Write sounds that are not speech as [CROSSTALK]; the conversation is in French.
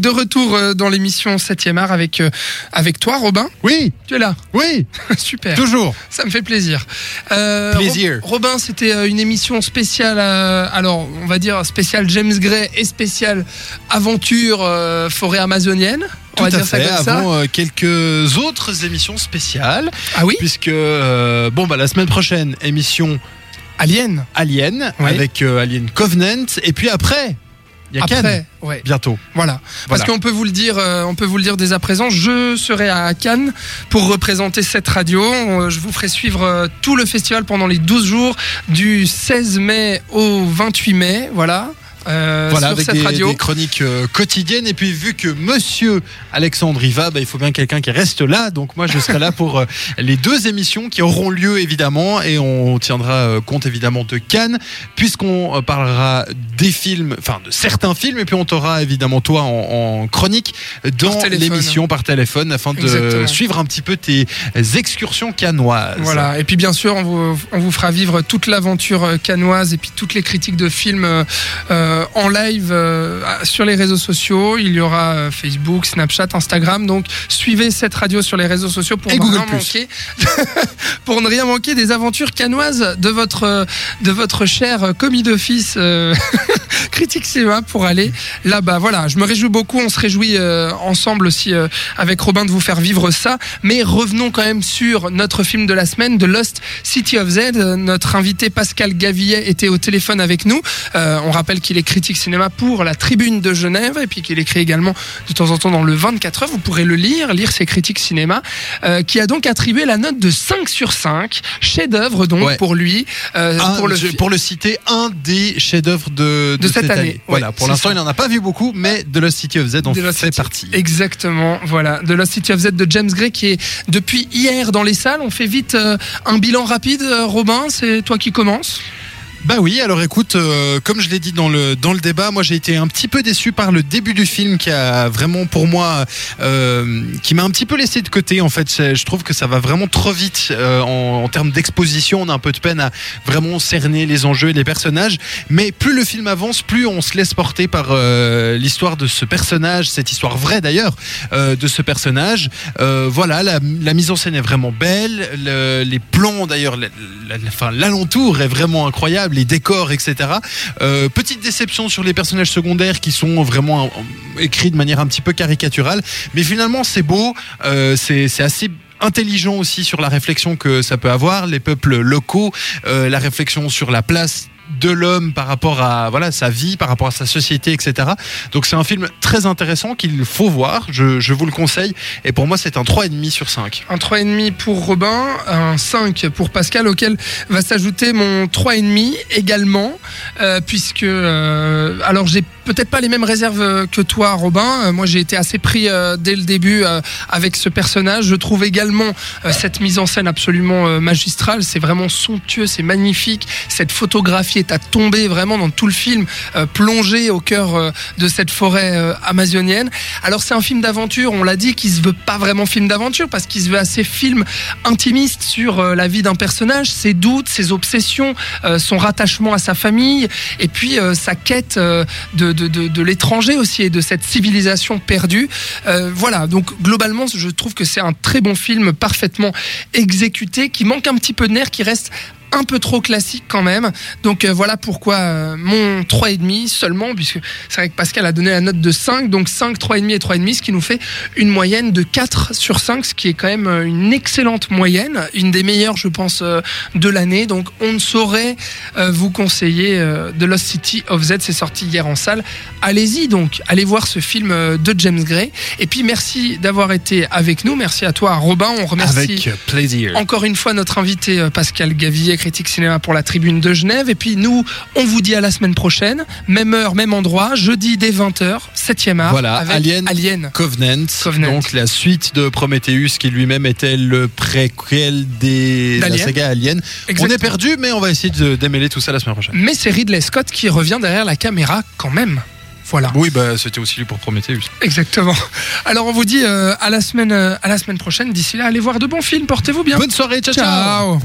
De retour euh, dans l'émission 7e art avec, euh, avec toi, Robin. Oui, Tu es là. oui, [LAUGHS] Super. toujours. Ça me fait plaisir. Euh, Plaisir. Rob- Robin, c'était euh, une émission spéciale, euh, alors on va dire spéciale James Gray et spéciale aventure euh, forêt amazonienne. On Tout va à dire ça comme. Avant euh, quelques autres émissions spéciales, Ah oui puisque euh, bon bah la semaine prochaine émission Alien. Alien Oui. avec Alien Covenant, et puis après il y a Cannes Après, ouais. bientôt. Voilà. Parce Voilà. qu'on peut vous le dire, euh, on peut vous le dire dès à présent, je serai à Cannes pour représenter cette radio. Euh, Je vous ferai suivre euh, tout le festival pendant les 12 jours du 16 mai au 28 mai. Voilà. Euh, voilà, sur avec cette des, radio. des chroniques euh, quotidiennes. Et puis, vu que monsieur Alexandre y va, bah, il faut bien quelqu'un qui reste là. Donc, moi, je serai là pour euh, les deux émissions qui auront lieu, évidemment. Et on tiendra euh, compte, évidemment, de Cannes, puisqu'on parlera des films, enfin, de certains films. Et puis, on t'aura, évidemment, toi, en, en chronique dans l'émission par téléphone afin de Exactement. suivre un petit peu tes excursions cannoises. Voilà. Et puis bien sûr, on vous, on vous fera vivre toute l'aventure canoise et puis toutes les critiques de films euh, euh, en live euh, sur les réseaux sociaux. Il y aura euh, Facebook, Snapchat, Instagram. Donc suivez cette radio sur les réseaux sociaux pour ne rien manquer, [LAUGHS] pour ne rien manquer des aventures canoises de votre de votre cher commis d'office [LAUGHS] critique cinéma pour aller là-bas. Voilà, je me réjouis beaucoup. On se réjouit euh, ensemble aussi euh, avec Robin de vous faire vivre ça. Mais revenons quand même sur notre film de la semaine, The Lost City of Z. Notre invité Pascal Gavillet était au téléphone avec nous. Euh, on rappelle qu'il est critique cinéma pour la Tribune de Genève et puis qu'il écrit également de temps en temps dans le 24 heures. Vous pourrez le lire, lire ses critiques cinéma, euh, qui a donc attribué la note de 5 sur 5. Chef-d'œuvre donc Ouais. pour lui. euh, Un- pour le je- fi- pour le citer, un des chefs-d'œuvre de, De cette année. Voilà, Ouais, pour l'instant, il n'en a pas vu beaucoup, mais The Lost City of Z en fait City. partie. Exactement, voilà. The Lost City of Z de James Gray qui est depuis hier dans les salles. On fait vite euh, un bilan rapide. Euh, Robin, c'est toi qui commences? Bah oui, alors écoute, euh, comme je l'ai dit dans le dans le débat, moi j'ai été un petit peu déçu par le début du film qui a vraiment pour moi euh, qui m'a un petit peu laissé de côté en fait. Je trouve que ça va vraiment trop vite euh, en, termes d'exposition. On a un peu de peine à vraiment cerner les enjeux et les personnages. Mais plus le film avance, plus on se laisse porter par l'histoire de ce personnage, cette histoire vraie d'ailleurs de ce personnage. Voilà, la, mise en scène est vraiment belle. Le- les plans d'ailleurs, l'alentour est vraiment incroyable, les décors, etc. Euh, petite déception sur les personnages secondaires qui sont vraiment euh, écrits de manière un petit peu caricaturale, mais finalement c'est beau, euh, c'est assez intelligent aussi sur la réflexion que ça peut avoir, les peuples locaux, euh, la réflexion sur la place de l'homme par rapport à voilà sa vie, par rapport à sa société, etc. Donc c'est un film très intéressant qu'il faut voir, je, je vous le conseille. Et pour moi c'est un 3,5 sur 5. Un 3,5 pour Robin, un 5 pour Pascal, auquel va s'ajouter mon 3,5 également, euh, puisque euh, alors j'ai peut-être pas les mêmes réserves euh, que toi, Robin. Euh, moi, j'ai été assez pris euh, dès le début avec ce personnage. Je trouve également cette mise en scène absolument magistrale. C'est vraiment somptueux, c'est magnifique. Cette photographie est à tomber vraiment dans tout le film, euh, plongé au cœur de cette forêt amazonienne. Alors, c'est un film d'aventure. On l'a dit, qui se veut pas vraiment film d'aventure parce qu'il se veut assez film intimiste sur la vie d'un personnage, ses doutes, ses obsessions, son rattachement à sa famille, et puis sa quête de, de, l'étranger aussi et de cette civilisation perdue. Euh, voilà, donc globalement, je trouve que c'est un très bon film, parfaitement exécuté, qui manque un petit peu de nerf, qui reste un peu trop classique quand même. Donc euh, voilà pourquoi euh, mon 3,5 seulement, puisque c'est vrai que Pascal a donné la note de 5, donc 5, 3,5 et 3,5, ce qui nous fait une moyenne de 4 sur 5, ce qui est quand même euh, une excellente moyenne, une des meilleures je pense euh, de l'année. Donc on ne saurait vous conseiller The Lost City of Z, c'est sorti hier en salle. Allez-y donc, allez voir ce film de James Gray. Et puis merci d'avoir été avec nous, merci à toi Robin, on remercie... Avec plaisir. Encore une fois, notre invité Pascal Gavillet, critique cinéma pour la Tribune de Genève. Et puis nous, on vous dit à la semaine prochaine, même heure, même endroit, jeudi dès 20h, 7e art. Voilà, avec Alien. Alien. Covenant, Covenant. donc la suite de Prometheus qui lui-même était le préquel des de la saga Alien. On Exactement. est perdu, mais on va essayer de démêler tout ça la semaine prochaine. Mais c'est Ridley Scott qui revient derrière la caméra quand même. Voilà, Oui, bah c'était aussi lui pour Prometheus. exactement. Alors on vous dit euh, à la semaine, euh, à la semaine prochaine. D'ici là, allez voir de bons films. Portez-vous bien. Bonne soirée, ciao. ciao. Ciao.